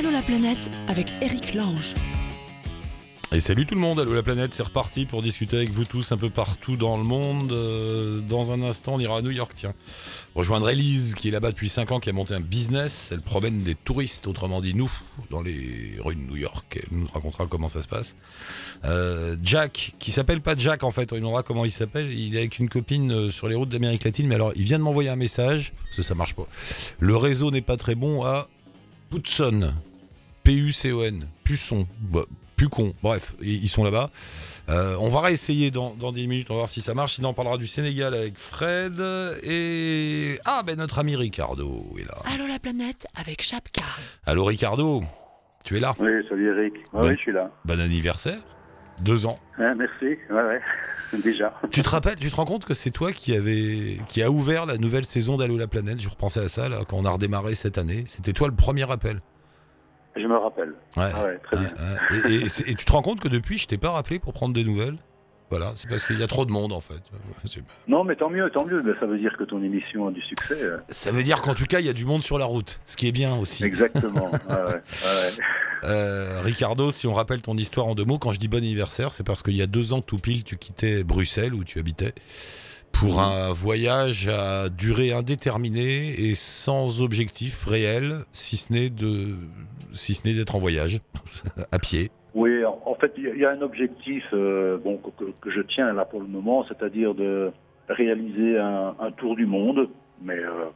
Allô la planète avec Eric Lange. Et salut tout le monde, Allô la planète, c'est reparti pour discuter avec vous tous un peu partout dans le monde. Euh, dans un instant, on ira à New York, tiens. Rejoindre Elise, qui est là-bas depuis 5 ans, qui a monté un business. Elle promène des touristes, autrement dit nous, dans les rues de New York. Elle nous racontera comment ça se passe. Euh, Jack, qui s'appelle pas Jack en fait, on demandera comment il s'appelle. Il est avec une copine euh, sur les routes d'Amérique latine, mais alors il vient de m'envoyer un message, parce que ça marche pas. Le réseau n'est pas très bon à Putson. P-U-C-O-N. Pusson. Bah, con. Bref, ils sont là-bas. Euh, on va réessayer dans, dans 10 minutes, on va voir si ça marche. Sinon, on parlera du Sénégal avec Fred. Et. Ah, ben notre ami Ricardo est là. Allô la planète avec Chapka. Allô Ricardo, tu es là? Oui, salut Eric. oui, je suis là. Bon anniversaire. Deux ans. merci, ouais, ouais. Déjà. Tu te rappelles, tu te rends compte que c'est toi qui avait, qui a ouvert la nouvelle saison d'Allô la planète? Je repensais à ça là quand on a redémarré cette année. C'était toi le premier appel. Je me rappelle. Ouais. Ah ouais, très bien. Et, et- et tu te rends compte que depuis, je t'ai pas rappelé pour prendre des nouvelles? Voilà, c'est parce qu'il y a trop de monde en fait. Non, mais tant mieux, tant mieux. Mais ça veut dire que ton émission a du succès. euh. Ça veut dire qu'en tout cas, il y a du monde sur la route, ce qui est bien aussi. Exactement. Ah ouais, ouais. Euh, Ricardo, si on rappelle ton histoire en deux mots, quand je dis bon anniversaire, c'est parce qu'il y a deux ans tout pile, tu quittais Bruxelles où tu habitais pour un voyage à durée indéterminée et sans objectif réel, si ce n'est de, si ce n'est d'être en voyage à pied. Oui, en fait, il y a- un objectif euh, bon, que, je tiens là pour le moment, c'est-à-dire de réaliser un, un tour du monde, mais euh,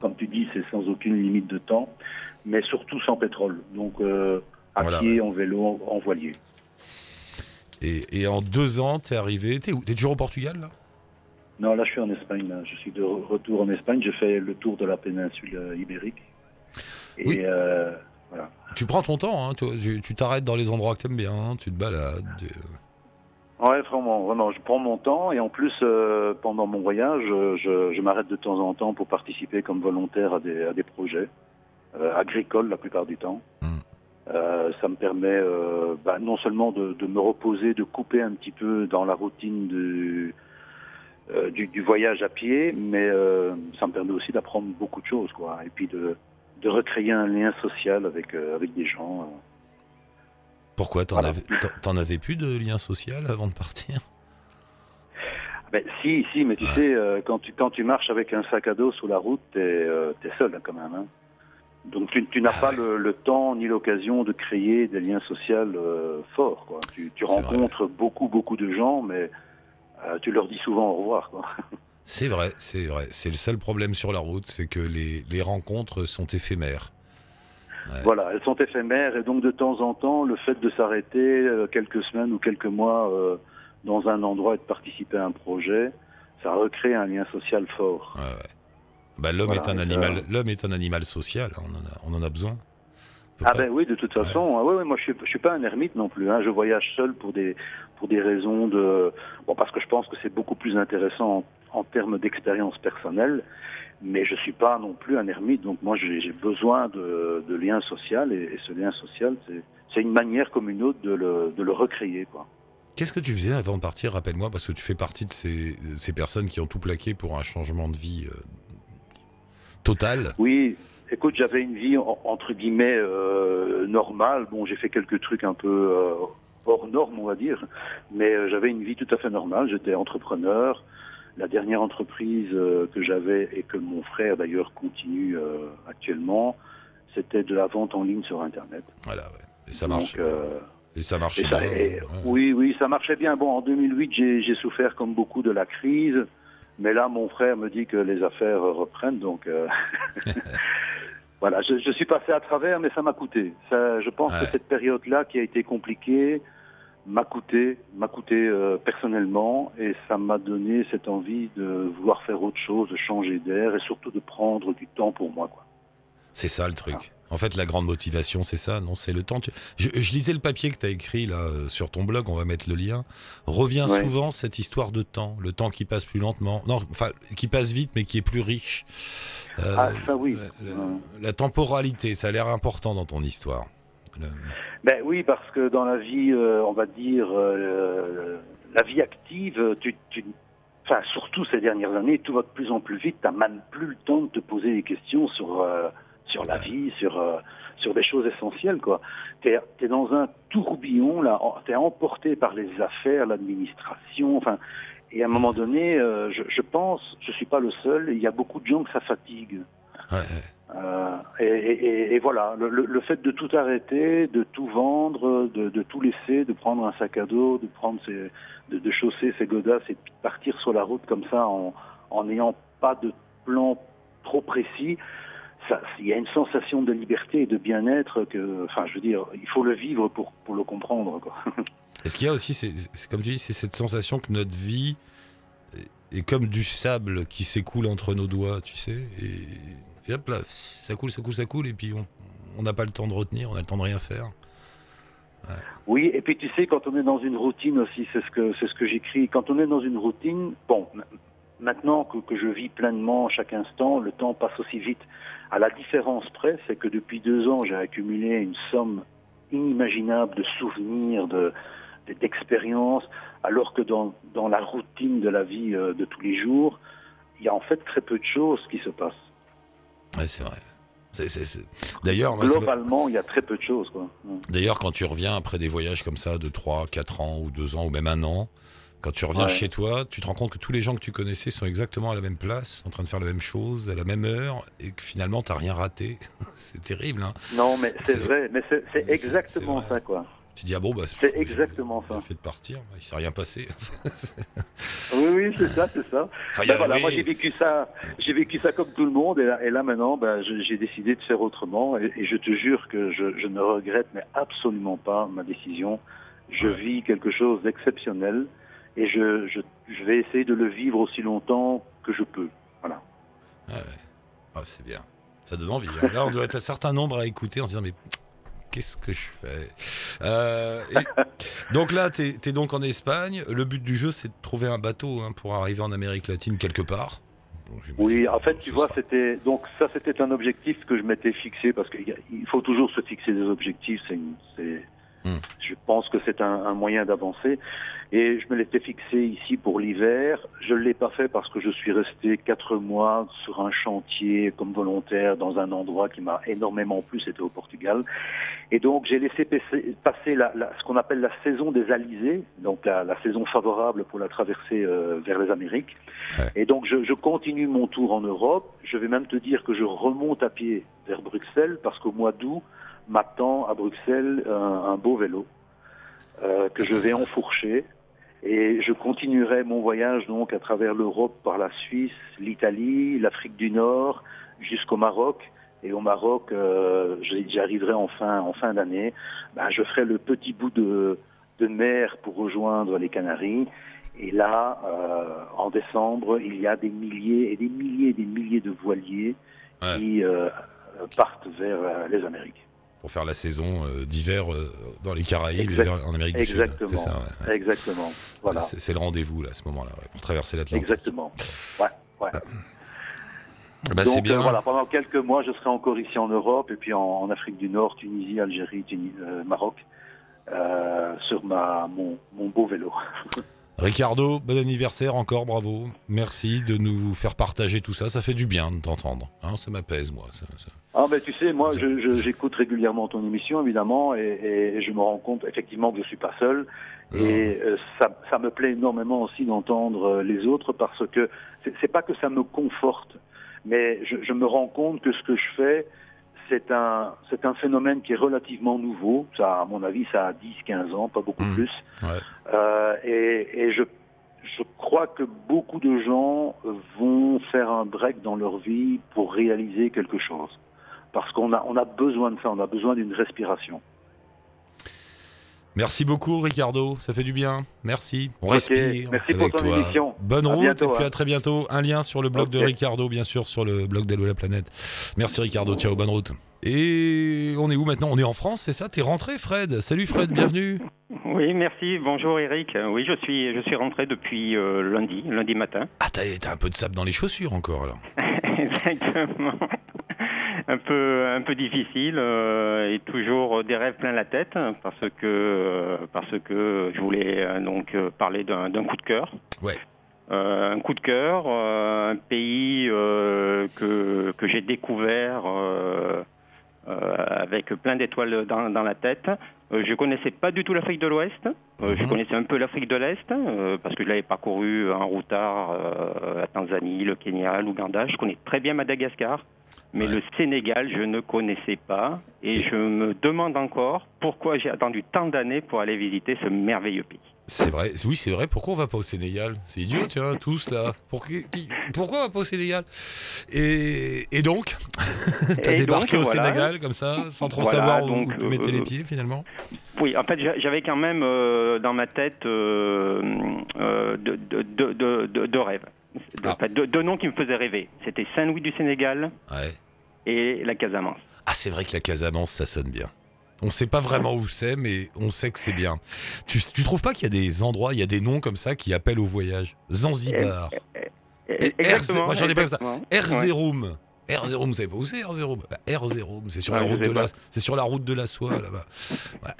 comme tu dis, c'est sans aucune limite de temps, mais surtout sans pétrole. Donc, euh, à Voilà, pied, en vélo, en, en voilier. Et, et en deux ans, t'es arrivé. T'es où? T'es toujours au Portugal là? Non, là, je suis en Espagne. là. Je suis de re- retour en Espagne. Je fais le tour de la péninsule euh, ibérique. Et Oui. euh, voilà. Tu prends ton temps, hein, tu t'arrêtes dans les endroits que t'aimes bien, hein, tu te balades. euh. Ouais, vraiment, vraiment. Je prends mon temps et en plus, euh, pendant mon voyage, je, je m'arrête de temps en temps pour participer comme volontaire à des, à des projets euh, agricoles la plupart du temps. Mm. Euh, ça me permet bah, non seulement de, de me reposer, de couper un petit peu dans la routine du, euh, du, du voyage à pied, mais euh, ça me permet aussi d'apprendre beaucoup de choses, quoi. Et puis de, de recréer un lien social avec, euh, avec des gens. Pourquoi T'en Voilà. avais, avais plus de lien social avant de partir? Ben, si, si, mais tu Ouais. sais, quand, tu, quand tu marches avec un sac à dos sur la route, t'es seul hein, quand même. hein. Donc tu, tu n'as Ah pas ouais. le, le temps ni l'occasion de créer des liens sociaux forts. Quoi. Tu, rencontres beaucoup, beaucoup de gens, mais euh, tu leur dis souvent au revoir. Quoi. C'est vrai, c'est vrai. C'est le seul problème sur la route, c'est que les, les rencontres sont éphémères. Voilà, elles sont éphémères et donc de temps en temps, le fait de s'arrêter euh, quelques semaines ou quelques mois euh, dans un endroit et de participer à un projet, ça recrée un lien social fort. Ouais, ouais. Bah, l'homme Voilà, est un animal, l'homme est un animal social. On en a, on en a besoin. Ah ben oui, de toute façon, ah ouais, ouais, moi je suis, je suis pas un ermite non plus. Hein. Je voyage seul pour des pour des raisons de bon parce que je pense que c'est beaucoup plus intéressant en, en termes d'expérience personnelle. Mais je suis pas non plus un ermite, donc moi j'ai besoin de, de lien social et, et ce lien social c'est c'est une manière comme une autre de le, de le recréer quoi. Qu'est-ce que tu faisais avant de partir Rappelle-moi, parce que tu fais partie de ces, ces personnes qui ont tout plaqué pour un changement de vie euh, total? Oui, écoute, j'avais une vie en- entre guillemets euh, normale. Bon, j'ai fait quelques trucs un peu euh, hors normes, on va dire, mais euh, j'avais une vie tout à fait normale. J'étais entrepreneur. La dernière entreprise euh, que j'avais et que mon frère d'ailleurs continue euh, actuellement, c'était de la vente en ligne sur Internet. Voilà, ouais. Et ça Donc, marche. euh, Et ça marche et ça- bien. et- ouais. oui, oui, ça marchait bien. Bon, en 2008, j'ai souffert comme beaucoup de la crise, mais là, mon frère me dit que les affaires reprennent, donc euh, voilà, je, je suis passé à travers, mais ça m'a coûté. Ça, je pense Ouais. que cette période-là, qui a été compliquée, m'a coûté, m'a coûté euh, personnellement, et ça m'a donné cette envie de vouloir faire autre chose, de changer d'air, et surtout de prendre du temps pour moi, quoi. C'est ça le truc. En fait, la grande motivation, c'est ça, non C'est le temps. Tu- Je, je lisais le papier que tu as écrit là euh, sur ton blog, on va mettre le lien. Revient Ouais. souvent cette histoire de temps, le temps qui passe plus lentement. Non, enfin, qui passe vite, mais qui est plus riche. Euh, Ah, ça oui. La, la- Ouais. la temporalité, ça a l'air important dans ton histoire. Le- Ben oui, parce que dans la vie, euh, on va dire, euh, la vie active, tu, tu, enfin, surtout ces dernières années, tout va de plus en plus vite. T'as même plus le temps de te poser des questions sur, sur la vie, sur euh, sur des choses essentielles quoi. T'es es dans un tourbillon là, en- t'es emporté par les affaires, l'administration, enfin. Et à un moment donné, euh, je, je pense, je suis pas le seul. Il y a beaucoup de gens que ça fatigue. Ouais, Euh, et, et- et voilà, le, le- le fait de tout arrêter, de tout vendre, de, de tout laisser, de prendre un sac à dos, de prendre ses, de, de chausser ses godasses et de partir sur la route comme ça en en n'ayant pas de plan trop précis, il y a une sensation de liberté et de bien-être que, enfin, je veux dire, il faut le vivre pour pour le comprendre, quoi. Et ce qu'il y a aussi, c'est c'est comme tu dis, c'est cette sensation que notre vie est- comme du sable qui s'écoule entre nos doigts, tu sais. Et, et hop là, ça coule, ça coule, ça coule, et puis on n'a pas le temps de retenir, on a le temps de rien faire. Oui, et puis tu sais, quand on est dans une routine aussi, c'est ce que c'est ce que j'écris. Quand on est dans une routine, bon, maintenant que, que je vis pleinement chaque instant, le temps passe aussi vite. À la différence près, c'est que depuis deux ans, j'ai accumulé une somme inimaginable de souvenirs, de de- d'expériences, alors que dans dans la routine de la vie euh, de tous les jours, il y a en fait très peu de choses qui se passent. Ouais, c'est vrai. C'est- c'est- c'est- D'ailleurs, Globalement, il y a très peu de choses. Mm. D'ailleurs, quand tu reviens après des voyages comme ça de 3, 4 ans ou 2 ans ou même un an, quand tu reviens Ouais. chez toi, tu te rends compte que tous les gens que tu connaissais sont exactement à la même place, en train de faire la même chose, à la même heure, et que finalement, t'as rien raté. c'est terrible, hein Non, mais c'est vrai, mais c'est exactement ça, quoi. Tu dis, ah bon, bah, C'est exactement ça. fait de partir, bah, il s'est rien passé. Oui, oui, c'est ça, c'est ça. Enfin, Ben a- voilà, oui. moi j'ai vécu ça, vécu ça comme tout le monde, et là, et là maintenant, ben, j'ai décidé de faire autrement, et, et je te jure que je, je ne regrette mais absolument pas ma décision. Je Ouais. vis quelque chose d'exceptionnel, et je, je, je vais essayer de le vivre aussi longtemps que je peux. Voilà. Ah, c'est bien. Ça donne envie. hein. Là, on doit être un certain nombre à écouter en se disant, mais qu'est-ce que je fais? Euh, et- Donc là, tu es, donc en Espagne. Le but du jeu, c'est de trouver un bateau hein, pour arriver en Amérique latine quelque part. Oui, en fait, tu vois, c'était donc ça, c'était un objectif que je m'étais fixé parce qu'il faut toujours se fixer des objectifs. C'est, je pense que c'est un, un moyen d'avancer. Et je me l'étais fixé ici pour l'hiver. Je l'ai pas fait parce que je suis resté quatre mois sur un chantier comme volontaire dans un endroit qui m'a énormément plu. C'était au Portugal. Et donc j'ai laissé passer, passer la, la- ce qu'on appelle la saison des alizés, donc la, la saison favorable pour la traversée euh, vers les Amériques. Et donc je, je continue mon tour en Europe. Je vais même te dire que je remonte à pied vers Bruxelles parce qu'au mois d'août m'attend à Bruxelles un, un beau vélo euh, que je vais enfourcher. Et je continuerai mon voyage donc à travers l'Europe par la Suisse, l'Italie, l'Afrique du Nord, jusqu'au Maroc. Et au Maroc, euh, j'arriverai en fin, en fin d'année. Ben, je ferai le petit bout de, de mer pour rejoindre les Canaries. Et là, euh, en décembre, il y a des milliers et des milliers et des milliers de voiliers Ouais. qui euh, partent vers les Amériques. Pour faire la saison euh, d'hiver euh, dans les Caraïbes et Exact- vers- en Amérique du. Sud. Ça, ouais. Exactement. Voilà. C'est le rendez-vous là, à ce moment-là, ouais, pour traverser l'Atlantique. Exactement. Ouais, ouais. Bah, Donc bien. euh, voilà, pendant quelques mois, je serai encore ici en Europe et puis en, en Afrique du Nord, Tunisie, Algérie, euh, Maroc, euh, sur ma mon, mon beau vélo. Ricardo, bon anniversaire encore, bravo. Merci de nous faire partager tout ça. Ça fait du bien de t'entendre. hein, ça m'apaise, moi. ça- ça. Ah ben tu sais, moi j'écoute régulièrement ton émission évidemment et, je me rends compte effectivement que je suis pas seul et euh, ça, ça me plaît énormément aussi d'entendre euh, les autres parce que c'est c'est pas que ça me conforte, mais je, je me rends compte que ce que je fais c'est un c'est un phénomène qui est relativement nouveau. Ça, à mon avis, ça a 10-15 ans, pas beaucoup Mhm. plus. Ouais. Euh, et et je, je crois que beaucoup de gens vont faire un break dans leur vie pour réaliser quelque chose. Parce qu'on a, on a besoin de ça, on a besoin d'une respiration. Merci beaucoup, Ricardo. Ça fait du bien. Merci. On respire. merci pour avec ton toi. émission. Bonne À route bientôt, et puis hein. à très bientôt. Un lien sur le blog de. Ricardo, bien sûr, sur le blog d'Allo la planète. Merci, Ricardo. Ciao, bonne route. Et on est où maintenant? On est en France, c'est ça? T'es rentré, Fred? Salut, Fred. Bienvenue. Oui, merci. Bonjour Eric. Oui, je suis, je suis rentré depuis euh, lundi, lundi matin. Ah, t'as t'as un peu de sable dans les chaussures encore, alors. Exactement. Un peu, un peu difficile euh, et toujours des rêves plein la tête parce que, euh, parce que je voulais euh, donc euh, parler d'un d'un coup de cœur. Ouais. Euh, un coup de cœur, euh, un pays euh, que, que j'ai découvert avec plein d'étoiles dans, dans la tête. Euh, je connaissais pas du tout l'Afrique de l'Ouest. Euh, Je Mhm. connaissais un peu l'Afrique de l'Est euh, parce que je l'avais parcouru en routard, euh, la Tanzanie, le Kenya, l'Ouganda. Je connais très bien Madagascar. Mais Ouais. le Sénégal, je ne connaissais pas. Et je me demande encore pourquoi j'ai attendu tant d'années pour aller visiter ce merveilleux pays. C'est vrai, oui, c'est vrai. Pourquoi on va pas au Sénégal? C'est idiot, tiens, tous là. Pour qui- qui- pourquoi on va pas au Sénégal? Et, et donc, t'as débarqué donc, au voilà. Sénégal comme ça, sans trop Voilà, savoir où, donc, où tu mettais euh, les pieds finalement? Oui, en fait, j'a- j'avais quand même euh, dans ma tête euh, euh, deux de, de, rêves. Ah. deux, deux noms qui me faisaient rêver. C'était Saint-Louis du Sénégal Ouais. et la Casamance. Ah, c'est vrai que la Casamance, ça sonne bien. On sait pas vraiment où c'est, mais on sait que c'est bien. Tu, tu trouves pas qu'il y a des endroits, il y a des noms comme ça qui appellent au voyage? Zanzibar, Exactement. moi, j'en ai pas comme ça. Erzeroum. Erzeroum, vous savez pas où c'est Erzeroum bah, c'est sur, Ouais, la route de la, c'est sur la route de la soie là-bas.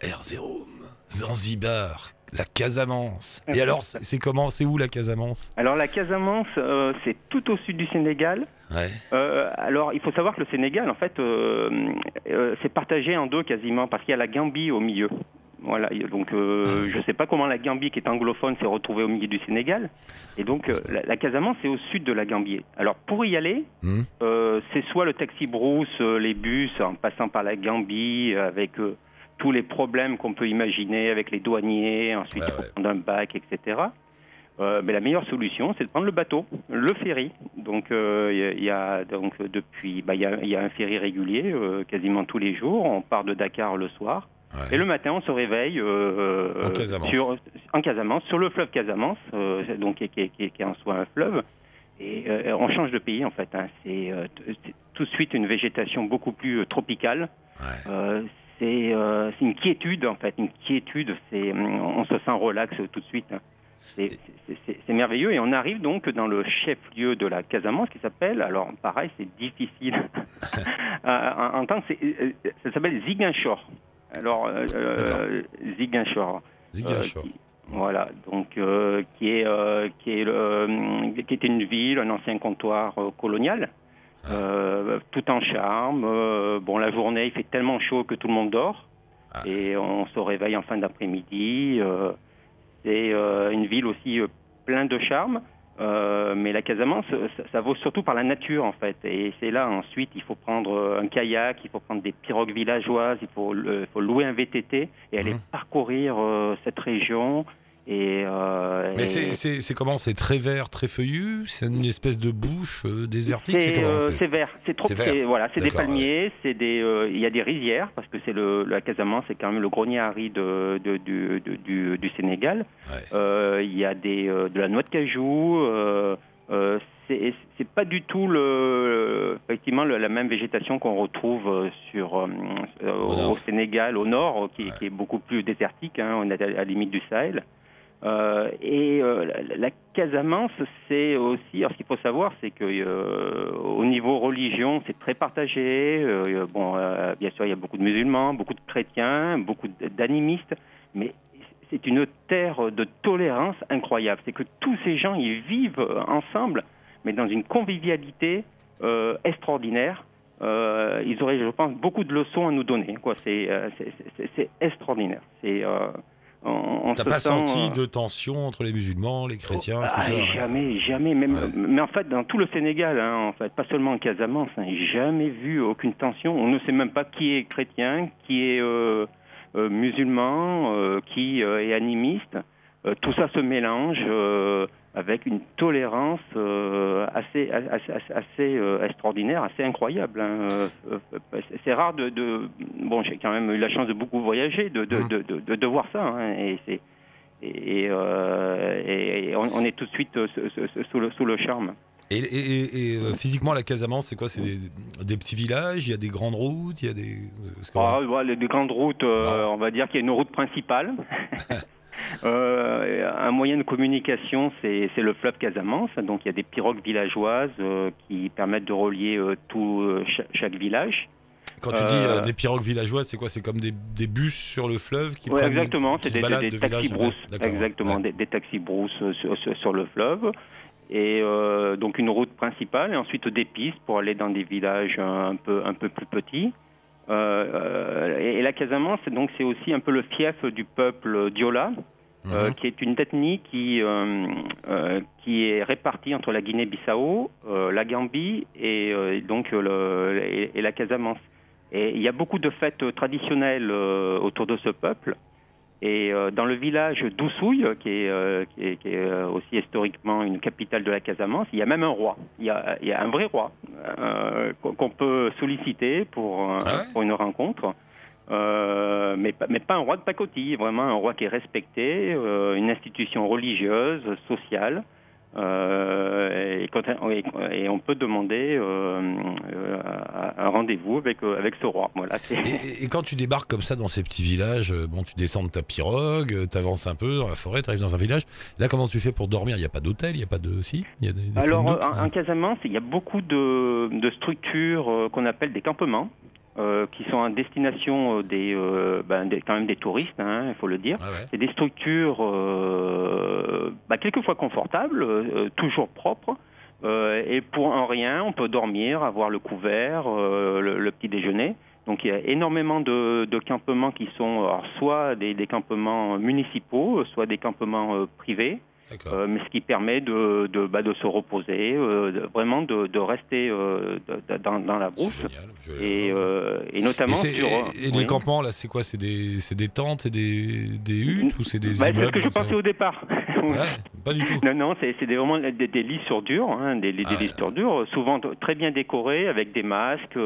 Erzeroum, Zanzibar, la Casamance. Et alors, c'est comment C'est où la Casamance? Alors la Casamance, euh, c'est tout au sud du Sénégal. Ouais. Euh, alors, il faut savoir que le Sénégal, en fait, euh, c'est partagé en deux quasiment, parce qu'il y a la Gambie au milieu. Voilà, donc euh, je ne sais pas comment la Gambie, qui est anglophone, s'est retrouvée au milieu du Sénégal. Et donc, euh, la, la Casamance, c'est au sud de la Gambie. Alors, pour y aller, Hmm. euh, c'est soit le taxi brousse, les bus, en passant par la Gambie, avec tous les problèmes qu'on peut imaginer, avec les douaniers, ensuite il faut ouais. prendre un bac, etc. Euh, mais la meilleure solution, c'est de prendre le bateau, le ferry. Donc, euh, il y a- donc depuis, bah, il y, a, il y a un ferry régulier, euh, quasiment tous les jours. On part de Dakar le soir. Ouais. Et le matin, on se réveille euh, En Casamance. sur, en Casamance, sur le fleuve Casamance, donc qui, est- qui, est- qui est- qui est en soi un fleuve. Et on change de pays en fait. hein. C'est tout de suite une végétation beaucoup plus tropicale. Ouais. Euh, c'est euh, une quiétude en fait, une quiétude. C'est on se sent relax tout de suite. C'est- merveilleux et on arrive donc dans le chef-lieu de la Casamance qui s'appelle, alors pareil, c'est difficile à à entendre, c'est- euh, ça s'appelle Ziguinchor. Alors, euh, euh, Ziguinchor. Ziguinchor. Euh, qui- voilà, donc euh, qui est euh, qui est qui était une ville, un ancien comptoir euh, colonial, euh, tout en charme. Euh, bon, la journée, il fait tellement chaud que tout le monde dort, Ah. et on se réveille en fin d'après-midi. Euh, c'est euh, une ville aussi euh, plein de charme. Euh, mais la Casamance, ça, ça vaut surtout par la nature en fait. Et c'est là ensuite, il faut prendre un kayak, il faut prendre des pirogues villageoises, il faut, faut louer un VTT et aller Mhm. parcourir euh, cette région. Et, euh, Mais et- c'est- comment? C'est très vert, très feuillu? C'est une espèce de bouche euh, désertique? C'est euh, c'est- vert, c'est trop, vert. voilà, c'est des palmiers, des, il y a des rizières parce que c'est le la Casamance, c'est quand même le grenier aride de, de- du, de- du, du Sénégal. Ouais. Il y a des de la noix de cajou. C'est pas du tout le effectivement le- la même végétation qu'on retrouve sur Au. Sénégal, au nord, qui, qui est beaucoup plus désertique. Hein, on est à la limite du Sahel. Euh, et euh, la, Casamance, c'est aussi, alors ce qu'il faut savoir, c'est que euh, au niveau religion, c'est très partagé. Bon, bien sûr, il y a beaucoup de musulmans, beaucoup de chrétiens, beaucoup d'animistes, mais c'est une terre de tolérance incroyable. C'est que tous ces gens, ils vivent ensemble, mais dans une convivialité extraordinaire. Ils auraient, je pense, beaucoup de leçons à nous donner. C'est, extraordinaire. C'est, on, on T'as se pas sent, senti euh, de tension entre les musulmans, les chrétiens, tout ah, ça Jamais, jamais. Même, Ouais. Mais en fait, dans tout le Sénégal, hein, en fait, pas seulement en Casamance, hein, jamais vu aucune tension. On ne sait même pas qui est chrétien, qui est euh, euh, musulman, euh, qui est animiste. Tout ça se mélange avec une tolérance euh, assez, assez, assez, euh, extraordinaire, assez incroyable. hein. Euh, c'est rare de, de- Bon, j'ai quand même eu la chance de beaucoup voyager, de, de, Mhm. de, de, voir ça. hein, et c'est et, euh, et- on, on est tout de suite sous- le, sous le charme. Et, et- et- et, physiquement, la Casamance, c'est quoi? C'est des, des petits villages? Il y a des grandes routes? Il y a des. Ah, voilà, les, les grandes routes, euh, Non. on va dire qu'il y a une route principale. Euh, un moyen de communication, c'est le fleuve Casamance. Donc il y a des pirogues villageoises euh, qui permettent de relier euh, tout euh, cha- chaque village. Quand tu dis des pirogues villageoises, c'est quoi? C'est comme des, des bus sur le fleuve qui Ouais, prennent- exactement, c'est des, des de taxis. D'accord, exactement, ouais. des, des taxis brousses sur, sur- sur le fleuve. Et donc une route principale et ensuite des pistes pour aller dans des villages un peu, un peu plus petits. Euh, euh, et, et la Casamance, donc c'est aussi un peu le fief du peuple Diola, euh, Mhm. qui est une ethnie qui, qui est répartie entre la Guinée-Bissau, la Gambie et donc le, et, et la Casamance. Et il y a beaucoup de fêtes traditionnelles autour de ce peuple. Et euh, dans le village d'Oussouille, qui est, euh, qui est, qui est, euh, aussi historiquement une capitale de la Casamance, il y a même un roi. Il y a, il y a un vrai roi euh, qu'on peut solliciter pour, euh, Ah ouais pour une rencontre. Euh, mais, pas- mais pas un roi de pacotille, vraiment un roi qui est respecté, euh, une institution religieuse, sociale. Euh, et, quand- et- et on peut demander euh, euh, un rendez-vous avec, avec ce roi. Voilà, Et, quand tu débarques comme ça dans ces petits villages, bon, tu descends de ta pirogue, euh, t'avances un peu dans la forêt, t'arrives dans un village. Là, comment tu fais pour dormir? Il n'y a pas d'hôtel, il n'y a pas de. Si y a des, des Alors, en Casamance, il y a beaucoup de, de structures qu'on appelle des campements, euh, qui sont à destination euh, des, euh, ben, des- quand même des touristes, hein, il faut le dire. Ah ouais. C'est des structures euh, bah, quelquefois confortables, toujours propres. et pour un rien, on peut dormir, avoir le couvert, le, le petit déjeuner. Donc il y a énormément de, de campements qui sont alors, soit des, des campements municipaux, soit des campements privés. Euh, mais ce qui permet de, de, bah, de se reposer, euh, de- vraiment de, de rester euh, dans, dans la brousse. génial. Et, et Et, notamment c'est- sur. et- et les campements, là, c'est quoi? C'est des, c'est des tentes et des, des huttes ou c'est des Bah, c'est ce que je pensais au départ. Ouais, pas du tout. Non, non, c'est vraiment des, des lits sur dur, hein, des, des Ah lits ouais. sur dur, souvent très bien décorés avec des masques.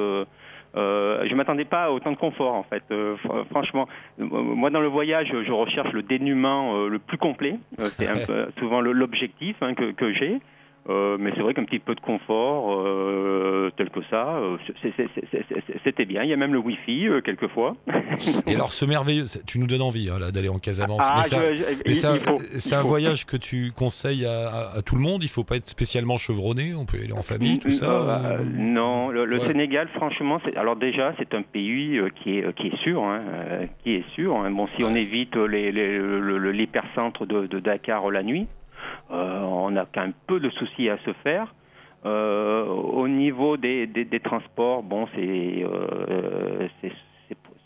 Euh, je m'attendais pas à autant de confort en fait. Euh, fr- franchement, Euh, moi dans le voyage, je recherche le dénuement euh, le plus complet. Euh, c'est un peu souvent l'objectif hein, que, que j'ai. Euh, mais c'est vrai qu'un petit peu de confort, euh, tel que ça, euh, c'était bien. Il y a même le Wi-Fi quelquefois. Et alors, ce merveilleux, tu nous donnes envie hein, d'aller en Casamance. Ah, mais c'est un voyage que tu conseilles à, à- à tout le monde. Il faut pas être spécialement chevronné. On peut y aller en famille, tout ça. Ou- non, le, le Ouais. Sénégal, franchement, alors déjà c'est un pays qui est qui est sûr, hein, qui est sûr. hein. Bon, si on évite les, les- le- le- l'hypercentre de, de Dakar la nuit, on a quand même peu de soucis à se faire. Euh, au niveau des, des, des transports, bon, c'est euh, c'est-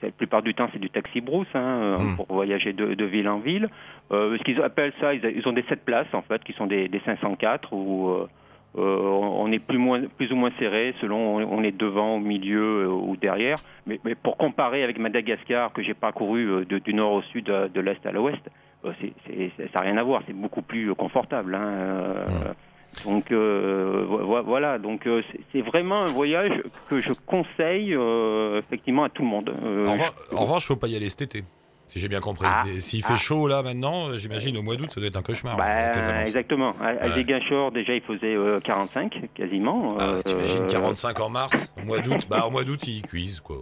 la plupart du temps c'est du taxi brousse hein, euh, Mm. pour voyager de, de ville en ville. Euh, ce qu'ils appellent ça, ils, ils ont des 7 places en fait, qui sont des, des 504 où euh, euh, on est plus, moins, plus ou moins serré selon on est devant, au milieu euh, ou derrière. Mais, mais pour comparer avec Madagascar que j'ai parcouru euh, de- du nord au sud, euh, de l'est à l'ouest, euh, ça n'a rien à voir. C'est beaucoup plus confortable. hein, euh, Donc euh, vo- vo- voilà, donc c'est- vraiment un voyage que je conseille effectivement à tout le monde. En, revanche- en revanche, faut pas y aller cet été. Si j'ai bien compris. Ah. S'il fait Ah. chaud là maintenant, euh, j'imagine au mois d'août, ça doit être un cauchemar. Bah, Casamance. exactement. À, à. Ziguinchor, déjà, il faisait euh, 45 quasiment. Ah, Euh, T'imagines 45 en mars, au mois d'août. Bah, au mois d'août, ils cuisent quoi.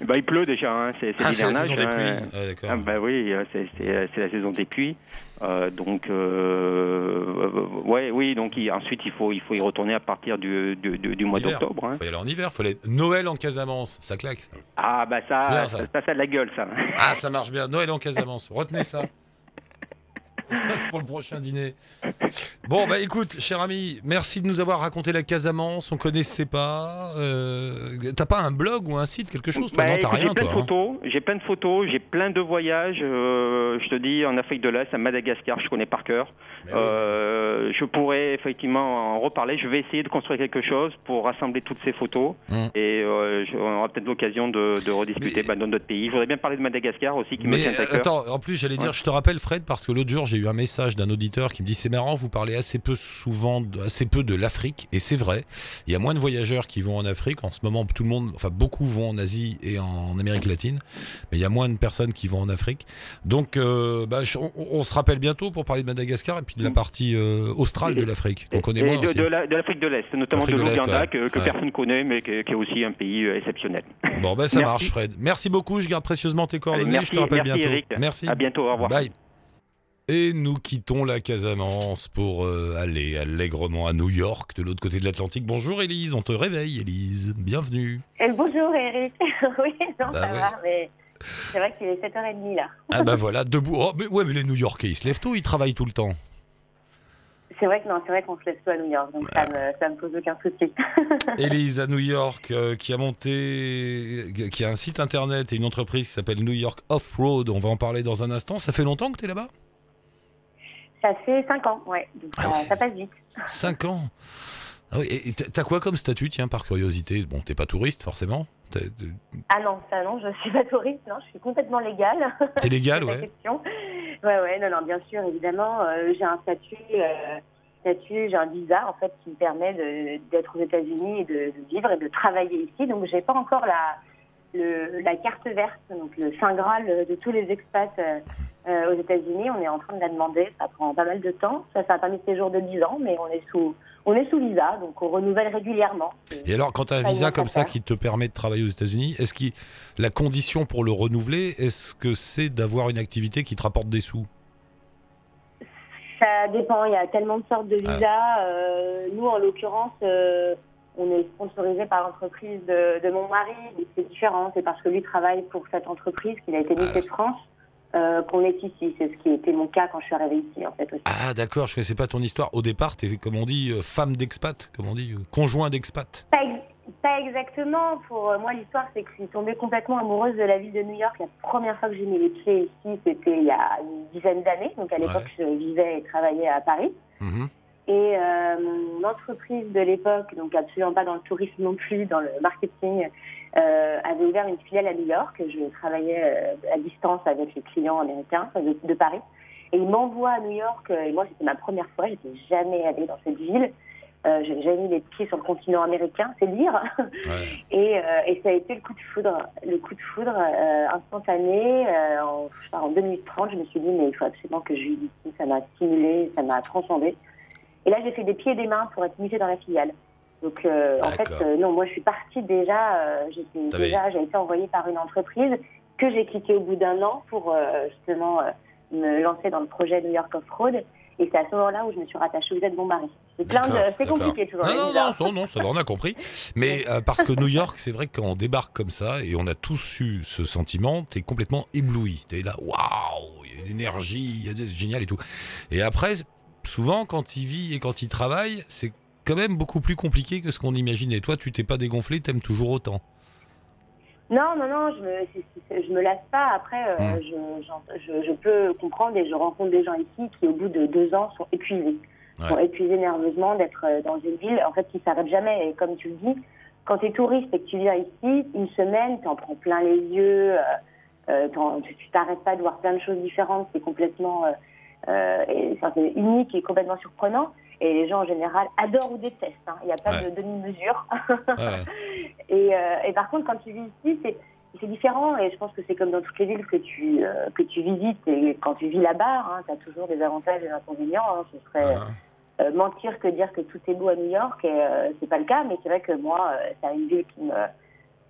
Bah, il pleut déjà, hein, c'est la saison des pluies. Ah. Ah, bah oui, euh, c'est la saison des pluies. Euh, donc, euh, ouais, oui, donc il- ensuite il faut, il faut y retourner à partir du, du, du- du mois d'octobre. hein. Faut y aller en hiver. Faut aller... Noël en Casamance, ça claque. ça. Ah, bah ça, bien, ça, ça. ça, ça a de la gueule, ça. Ah, ça marche bien. Noël en Casamance. Retenez ça. Pour le prochain dîner. Bon, bah écoute, cher ami, merci de nous avoir raconté la Casamance. On connaissait pas. Euh, T'as pas un blog ou un site, quelque chose toi? Bah, Non, t'as rien, j'ai plein toi. de hein photos, j'ai plein de photos, j'ai plein de voyages. euh, je te dis, en Afrique de l'Est, à Madagascar, je connais par cœur. Oui. Euh, je pourrais effectivement en reparler. Je vais essayer de construire quelque chose pour rassembler toutes ces photos. Mm. Et je- on aura peut-être l'occasion de, de rediscuter Mais- bah, dans d'autres pays. Je voudrais bien parler de Madagascar aussi, qui me Mais tient à cœur. attends, en plus, j'allais dire, je te rappelle, Fred, parce que l'autre jour, j'ai eu un message d'un auditeur qui me dit c'est marrant, vous parlez assez peu souvent, assez peu de l'Afrique, et c'est vrai. Il y a moins de voyageurs qui vont en Afrique. En ce moment, tout le monde, enfin beaucoup vont en Asie et en Amérique latine, mais il y a moins de personnes qui vont en Afrique. Donc, euh, bah, on, on se rappelle bientôt pour parler de Madagascar et puis de la partie euh, australe de l'Afrique qu'on connaît Mm. Et moins de, aussi. de la- de l'Afrique de l'Est, notamment de l'Ouganda, ouais. que, que Ouais. personne connaît, mais qui est aussi un pays euh, exceptionnel. Bon, ben ça Merci. marche, Fred. Merci beaucoup. Je garde précieusement tes coordonnées. Allez, merci, je te rappelle merci, bientôt. Eric. Merci. À bientôt, au revoir. Bye. Et nous quittons la Casamance pour euh, aller allègrement à New York, de l'autre côté de l'Atlantique. Bonjour Élise, on te réveille Élise, bienvenue. Et bonjour Eric. oui, non, Bah ça ouais. va, mais c'est vrai qu'il est 7h30 là. Ah bah voilà, debout. Oh, mais ouais, mais les New-Yorkais, ils se lèvent tôt, ils travaillent tout le temps? C'est vrai que non, c'est vrai qu'on se lève tôt à New York, donc ça me, ça me pose aucun souci. Élise à New York, euh, qui a monté, qui a un site internet et une entreprise qui s'appelle New York Off-Road. On va en parler dans un instant. Ça fait longtemps que tu es là-bas? Ça fait 5 ans, ouais, donc Ah ça, ouais. ça passe vite. 5 ans ah oui, et t'as quoi comme statut, tiens, par curiosité? Bon, t'es pas touriste, forcément. T'es Ah non, ça non, je suis pas touriste, non, je suis complètement légale. t'es légal, C'est la ouais. question. Ouais, ouais, non, non, bien sûr, évidemment, euh, j'ai un statut, euh, statut, j'ai un visa en fait qui me permet de- d'être aux États-Unis et de, de vivre et de travailler ici. Donc, j'ai pas encore la le, la carte verte, donc le saint graal de tous les expats euh, euh, aux États-Unis. On est en train de la demander, ça prend pas mal de temps. Ça, ça a permis de séjour de 10 ans, mais on est sous on est sous visa, donc on renouvelle régulièrement. Et alors, quand tu as un visa comme ça qui te permet de travailler aux États-Unis, est-ce que la condition pour le renouveler, est-ce que c'est d'avoir une activité qui te rapporte des sous? Ça dépend, il y a tellement de sortes de visas. Euh, nous, en l'occurrence, euh, on est sponsorisé par l'entreprise de, de mon mari, c'est différent. C'est parce que lui travaille pour cette entreprise, qu'il a été Miss Ah. de France, euh, qu'on est ici. C'est ce qui était mon cas quand je suis arrivée ici, en fait, aussi. Ah, d'accord, je connaissais pas ton histoire. Au départ, t'es, comme on dit, euh, femme d'expat, comme on dit, euh, conjoint d'expat. Pas, ex- pas exactement. Pour moi, l'histoire, c'est que je suis tombée complètement amoureuse de la ville de New York. La première fois que j'ai mis les pieds ici, c'était il y a une dizaine d'années. Donc, à l'époque, je vivais et travaillais à Paris. Mhm. Et euh, mon entreprise de l'époque, donc absolument pas dans le tourisme non plus, dans le marketing, euh, avait ouvert une filiale à New York. Je travaillais euh, à distance avec les clients américains de, de Paris. Et ils m'envoient à New York, et moi c'était ma première fois, j'étais jamais allée dans cette ville. Euh, J'avais jamais mis les pieds sur le continent américain, c'est dire. Ouais. Et, euh, et ça a été le coup de foudre, le coup de foudre euh, instantané. Euh, en, je sais pas, en 2030, je me suis dit, mais il faut absolument que je vive ici. Ça m'a stimulé, ça m'a transcendé. Et là, j'ai fait des pieds et des mains pour être mutée dans la filiale. Donc, euh, en fait, euh, non, moi, je suis partie déjà. Euh, j'étais déjà, j'ai été envoyée par une entreprise que j'ai quittée au bout d'un an pour justement me lancer dans le projet New York Off-Road. Et c'est à ce moment-là où je me suis rattachée aux aides de mon mari. C'est plein de, c'est compliqué toujours. Non, les non, non, ça, non, ça va, on a compris. Mais euh, parce que New York, c'est vrai que quand on débarque comme ça, et on a tous eu ce sentiment, t'es complètement ébloui. T'es là, waouh, il y a une énergie, il y a des- génial et tout. Et après, souvent, quand il vit et quand il travaille, c'est quand même beaucoup plus compliqué que ce qu'on imaginait. Toi, tu t'es pas dégonflé, t'aimes toujours autant. Non, non, non, je me, je me lasse pas. Après, euh, Mm. je, je, je peux comprendre et je rencontre des gens ici qui, au bout de deux ans, sont épuisés. Ouais. Sont épuisés nerveusement d'être euh, dans une ville, en fait, qui s'arrête jamais. Et comme tu le dis, quand tu es touriste et que tu viens ici, une semaine, tu en prends plein les yeux, euh, euh, tu tu t'arrêtes pas de voir plein de choses différentes. C'est complètement euh, euh, et, c'est unique et complètement surprenant. Et les gens, en général, adorent ou détestent. hein. Il n'y a pas Ouais. de demi-mesure. Ouais. Et, euh, et par contre, quand tu vis ici, c'est c'est différent et je pense que c'est comme dans toutes les villes que tu euh, que tu visites et quand tu vis là-bas, tu as toujours des avantages et des inconvénients. hein. Ce serait Hein. euh, mentir que dire que tout est beau à New York et euh, c'est pas le cas. Mais c'est vrai que moi, c'est une ville qui me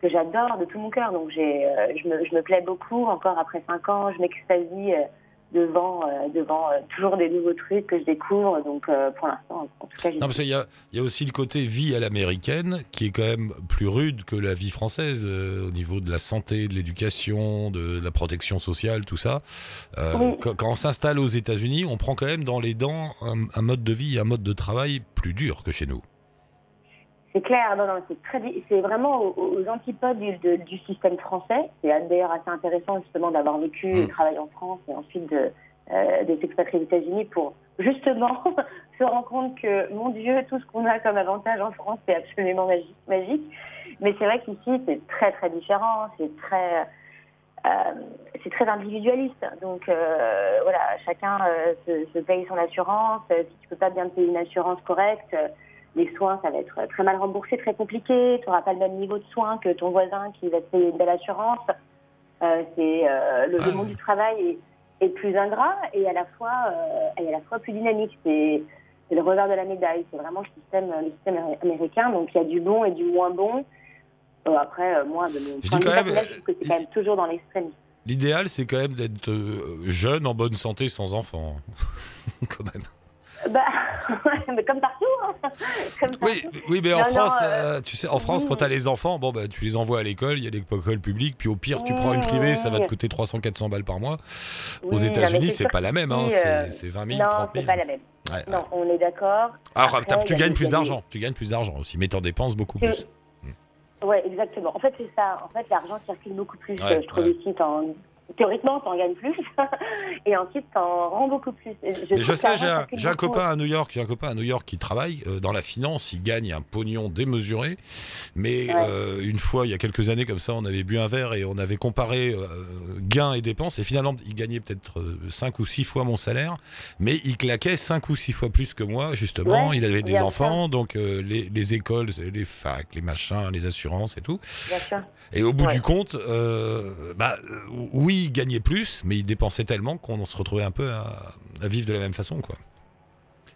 que j'adore de tout mon cœur. Donc j'ai je me je me plais beaucoup encore après cinq ans. Je m'extasie devant euh, devant euh, toujours des nouveaux trucs que je découvre. Donc euh, pour l'instant, en tout cas, Non, parce qu'il y a, il y a aussi le côté vie à l'américaine qui est quand même plus rude que la vie française au niveau de la santé, de l'éducation, de la protection sociale, tout ça. Oui. quand, quand on s'installe aux États-Unis, on prend quand même dans les dents un, un mode de vie, un mode de travail plus dur que chez nous. C'est clair, non, non, c'est très, di- c'est vraiment aux, aux antipodes du, de- du système français. C'est d'ailleurs assez intéressant justement d'avoir vécu et Mm. travaillé en France et ensuite de, euh, de s'expatrier aux États-Unis pour justement se rendre compte que, mon Dieu, tout ce qu'on a comme avantage en France, c'est absolument magique. magique. Mais c'est vrai qu'ici, c'est très, très différent. C'est très, euh, c'est très individualiste. Donc euh, voilà, chacun euh, se, se paye son assurance. Si tu peux pas bien te payer une assurance correcte, les soins, ça va être très mal remboursé, très compliqué. Tu n'auras pas le même niveau de soins que ton voisin qui va te payer une belle assurance. Euh, c'est euh, le, Ouais. monde du travail est, est plus ingrat et à la fois euh, et à la fois plus dynamique. C'est le revers de la médaille. C'est vraiment le système, le système américain. Donc il y a du bon et du moins bon. Après, moi, de mon Je point de quand vue même, personnel, je trouve que c'est quand même toujours dans l'extrémisme. l'idéal, c'est quand même d'être jeune, en bonne santé, sans enfant. quand même. Bah, mais comme partout. hein. Comme Oui, partout. oui, mais en Non, non, France, euh, euh, tu sais, en France, quand oui. t'as les enfants, bon, bah, tu les envoies à l'école, il y a l'école publique, puis au pire, tu prends une privée, ça va te Oui. coûter 300-400 balles par mois. Oui, Aux États-Unis, c'est c'est pas la même, hein, c'est euh, c'est 20 000, Non, 30 c'est 000. pas la même. Ouais, ouais. Non, on est d'accord. Alors, Après, tu gagnes des- plus des- d'argent, tu gagnes plus d'argent aussi, mais t'en dépenses beaucoup Tu- plus. Ouais, exactement. En fait, c'est ça. En fait, l'argent circule beaucoup plus. Ouais, euh, je trouve ici, t'en- théoriquement, t'en gagnes plus, et ensuite, t'en rends beaucoup plus. Je, sais, j'ai un, copain à New York, j'ai un copain à New York qui travaille euh, dans la finance, il gagne un pognon démesuré. Mais Ouais. euh, une fois, il y a quelques années comme ça, on avait bu un verre et on avait comparé euh, gains et dépenses. Et finalement, il gagnait peut-être 5 ou 6 fois mon salaire, mais il claquait 5 ou 6 fois plus que moi, justement. Ouais, il avait des enfants, donc les, les écoles, les facs, les machins, les assurances et tout. Et au bout Ouais. du compte, bah, euh, oui, il gagnait plus, mais il dépensait tellement qu'on se retrouvait un peu à, à vivre de la même façon, quoi.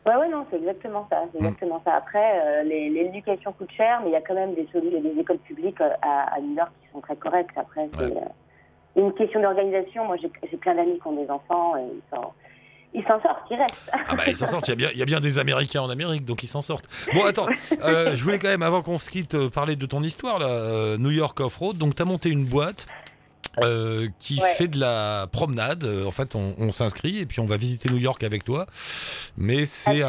Ouais, ouais, non, c'est exactement ça. C'est Mm. exactement ça. Après, euh, l'éducation coûte cher, mais il y a quand même des, des écoles publiques euh, à, à New York qui sont très correctes. Après, c'est Ouais. euh, une question d'organisation. Moi, j'ai plein d'amis qui ont des enfants et ils s'en ils s'en sortent, ils restent. Ah bah ils s'en sortent, il y, a bien- il y a bien des Américains en Amérique, donc ils s'en sortent. Bon attends, euh, je voulais quand même, avant qu'on se quitte, parler de ton histoire, là, New York Off-Road. Donc tu as monté une boîte euh, qui Ouais. fait de la promenade. Euh, En fait, on, on s'inscrit et puis on va visiter New York avec toi. Mais c'est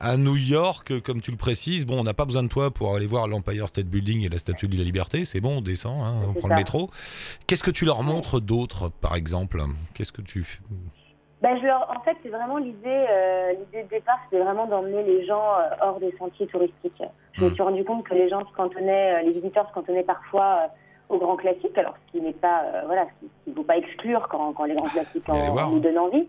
à, New York, euh, comme tu le précises, bon, on n'a pas besoin de toi pour aller voir l'Empire State Building et la Statue de la Liberté. C'est bon, on descend, hein, on prend ça. le métro. Qu'est-ce que tu leur montres d'autre, par exemple? Qu'est-ce que tu... Ben, je leur... En fait, c'est vraiment l'idée. euh, l'idée de départ, c'était vraiment d'emmener les gens hors des sentiers touristiques. Je me Mm. suis rendu compte que les gens se cantonnaient, les visiteurs se cantonnaient parfois euh, aux grands classiques, alors ce qui n'est pas, euh, voilà, ce ne faut pas exclure quand, quand les grands classiques y aller en- nous donnent envie.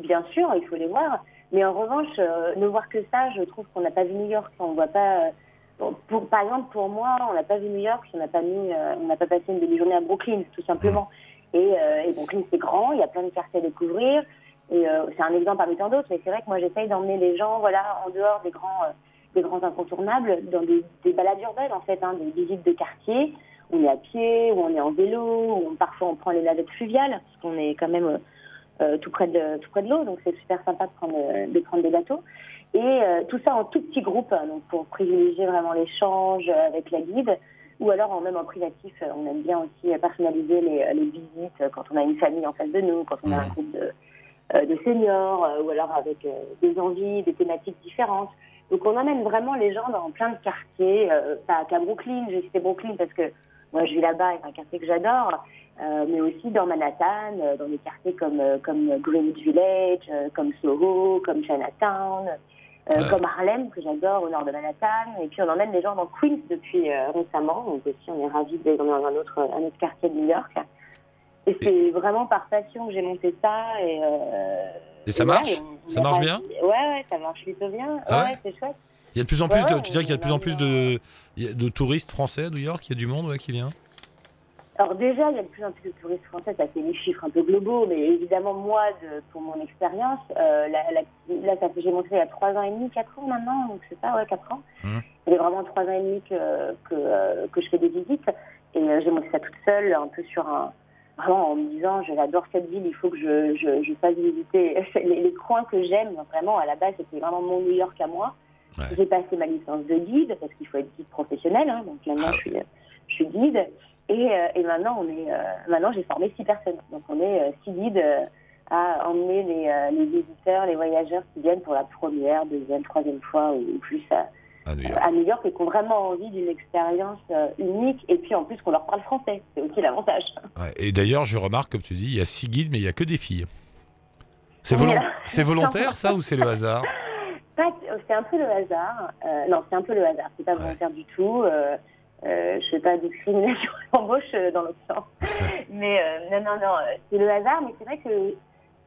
Bien sûr, il faut les voir. Mais en revanche, euh, ne voir que ça, je trouve qu'on n'a pas vu New York. On voit pas. euh, pour- pour, par exemple, pour moi, on n'a pas vu New York, si on n'a pas mis, on n'a pas passé une demi-journée à Brooklyn, tout simplement. Et, euh, et Brooklyn, c'est grand, il y a plein de quartiers à découvrir. Et c'est un exemple parmi tant d'autres, mais c'est vrai que moi, j'essaye d'emmener les gens, voilà, en dehors des grands, des grands incontournables, dans des, des balades urbaines, en fait, hein, des visites de quartier, où on est à pied, où on est en vélo, où on- parfois on prend les navettes fluviales, parce qu'on est quand même euh, euh, tout près de, tout près de l'eau, donc c'est super sympa de prendre, euh, de prendre des bateaux. Et euh, tout ça en tout petit groupe, hein, donc pour privilégier vraiment l'échange avec la guide, ou alors en, même en privatif, on aime bien aussi personnaliser les, les visites quand on a une famille en face de nous, quand on a un groupe de, de seniors, ou alors avec des envies, des thématiques différentes. Donc on emmène vraiment les gens dans plein de quartiers, euh, pas qu'à Brooklyn, j'ai cité Brooklyn parce que moi je vis là-bas, c'est un quartier que j'adore, euh, mais aussi dans Manhattan, euh, dans des quartiers comme, euh, comme Greenwich Village, euh, comme Soho, comme Chinatown, comme Harlem, que j'adore au nord de Manhattan. Et puis on emmène les gens dans Queens depuis récemment, donc aussi on est ravis d'être dans un autre, un autre quartier de New York. Et c'est vraiment par passion que j'ai monté ça. Et, Et ça marche Ça marche bien Ouais, ouais, ça marche plutôt bien. Ah ouais ouais, c'est chouette. Il y a de plus en plus Ouais, de, ouais, tu dirais qu'il y a de plus en plus on de, il y a de touristes français à New York, il y a du monde ouais, qui vient. Alors déjà, il y a de plus en plus de touristes français, ça c'est des chiffres un peu globaux, mais évidemment, moi, de, pour mon expérience, euh, la- la- là, ça j'ai monté il y a trois ans et demi, quatre ans maintenant, donc c'est ça, ouais, quatre ans. Mhm. Ça fait vraiment trois ans et demi que, que, euh, que je fais des visites, et euh, j'ai monté ça toute seule, un peu sur un... Vraiment en me disant, j'adore cette ville, il faut que je, je, je fasse visiter les, les coins que j'aime, vraiment, à la base, c'était vraiment mon New York à moi. Ouais. J'ai passé ma licence de guide, parce qu'il faut être guide professionnel, hein, donc maintenant, Ah je, suis, je suis guide. Et, euh, et maintenant, on est, euh, maintenant, j'ai formé six personnes. Donc, on est euh, six guides à emmener les, les visiteurs, les voyageurs qui viennent pour la première, deuxième, troisième fois ou plus à, À New York. à New York et qui ont vraiment envie d'une expérience unique. Et puis, en plus, qu'on leur parle français. C'est aussi l'avantage. Ouais, Et d'ailleurs, je remarque, comme tu dis, il y a six guides, mais il y a que des filles. Volon- c'est volontaire, ça, ou c'est le hasard? Pas- C'est un peu le hasard. Euh, non, c'est un peu le hasard. C'est pas Ouais. volontaire du tout. Euh, euh, je fais pas discrimination à l'embauche euh, dans l'autre sens. mais euh, non, non, non, euh, c'est le hasard. Mais c'est vrai que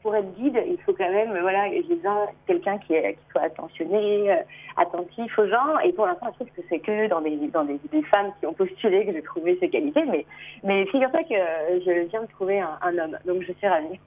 pour être guide, il faut quand même, voilà, j'ai besoin de quelqu'un qui, est- qui soit attentionné, euh, attentif aux gens. Et pour l'instant, je trouve que c'est que dans des, dans des, des femmes qui ont postulé que j'ai trouvé ces qualités. Mais, mais figure-toi que euh, je viens de trouver un, un homme. Donc je suis ravie.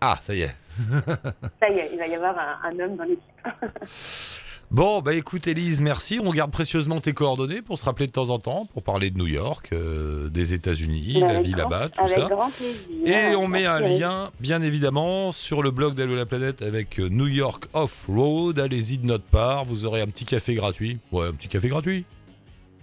Ah, ça y est. Ça y est, il va y avoir un, un homme dans l'équipe. Bon, bah écoute Elise, merci. On garde précieusement tes coordonnées pour se rappeler de temps en temps, pour parler de New York, euh, des États-Unis, Mais la vie là-bas, tout avec ça. grand plaisir. Et on met un lien, bien évidemment, sur le blog d'Allo la planète avec euh, New York Off-Road. Allez-y de notre part, vous aurez un petit café gratuit. Ouais, un petit café gratuit.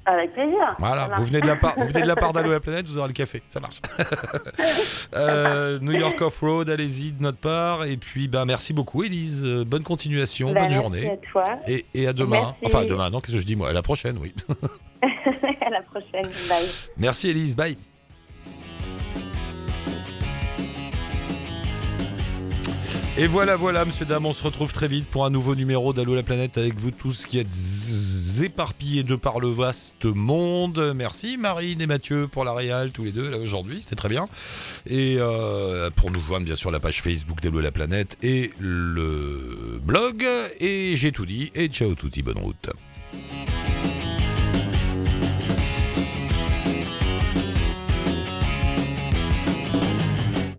Avec plaisir. Voilà, vous venez de la part, vous venez de la part d'Allo la planète, vous aurez le café, ça marche. Euh, New York Off-Road, allez-y de notre part. Et puis, ben, merci beaucoup, Elise. Euh, Bonne continuation, Bah, bonne journée. à toi. Et, et à demain. Merci. Enfin, à demain, non, qu'est-ce que je dis moi? À la prochaine, oui. à la prochaine. Bye. Merci, Elise. Bye. Et voilà, voilà, monsieur, dame, on se retrouve très vite pour un nouveau numéro d'Allo la planète avec vous tous qui êtes éparpillés de par le vaste monde. Merci Marine et Mathieu pour la réal, tous les deux, là aujourd'hui, c'était très bien. Et euh, pour nous joindre, bien sûr, la page Facebook d'Allo la planète et le blog. Et j'ai tout dit, et ciao touti, bonne route.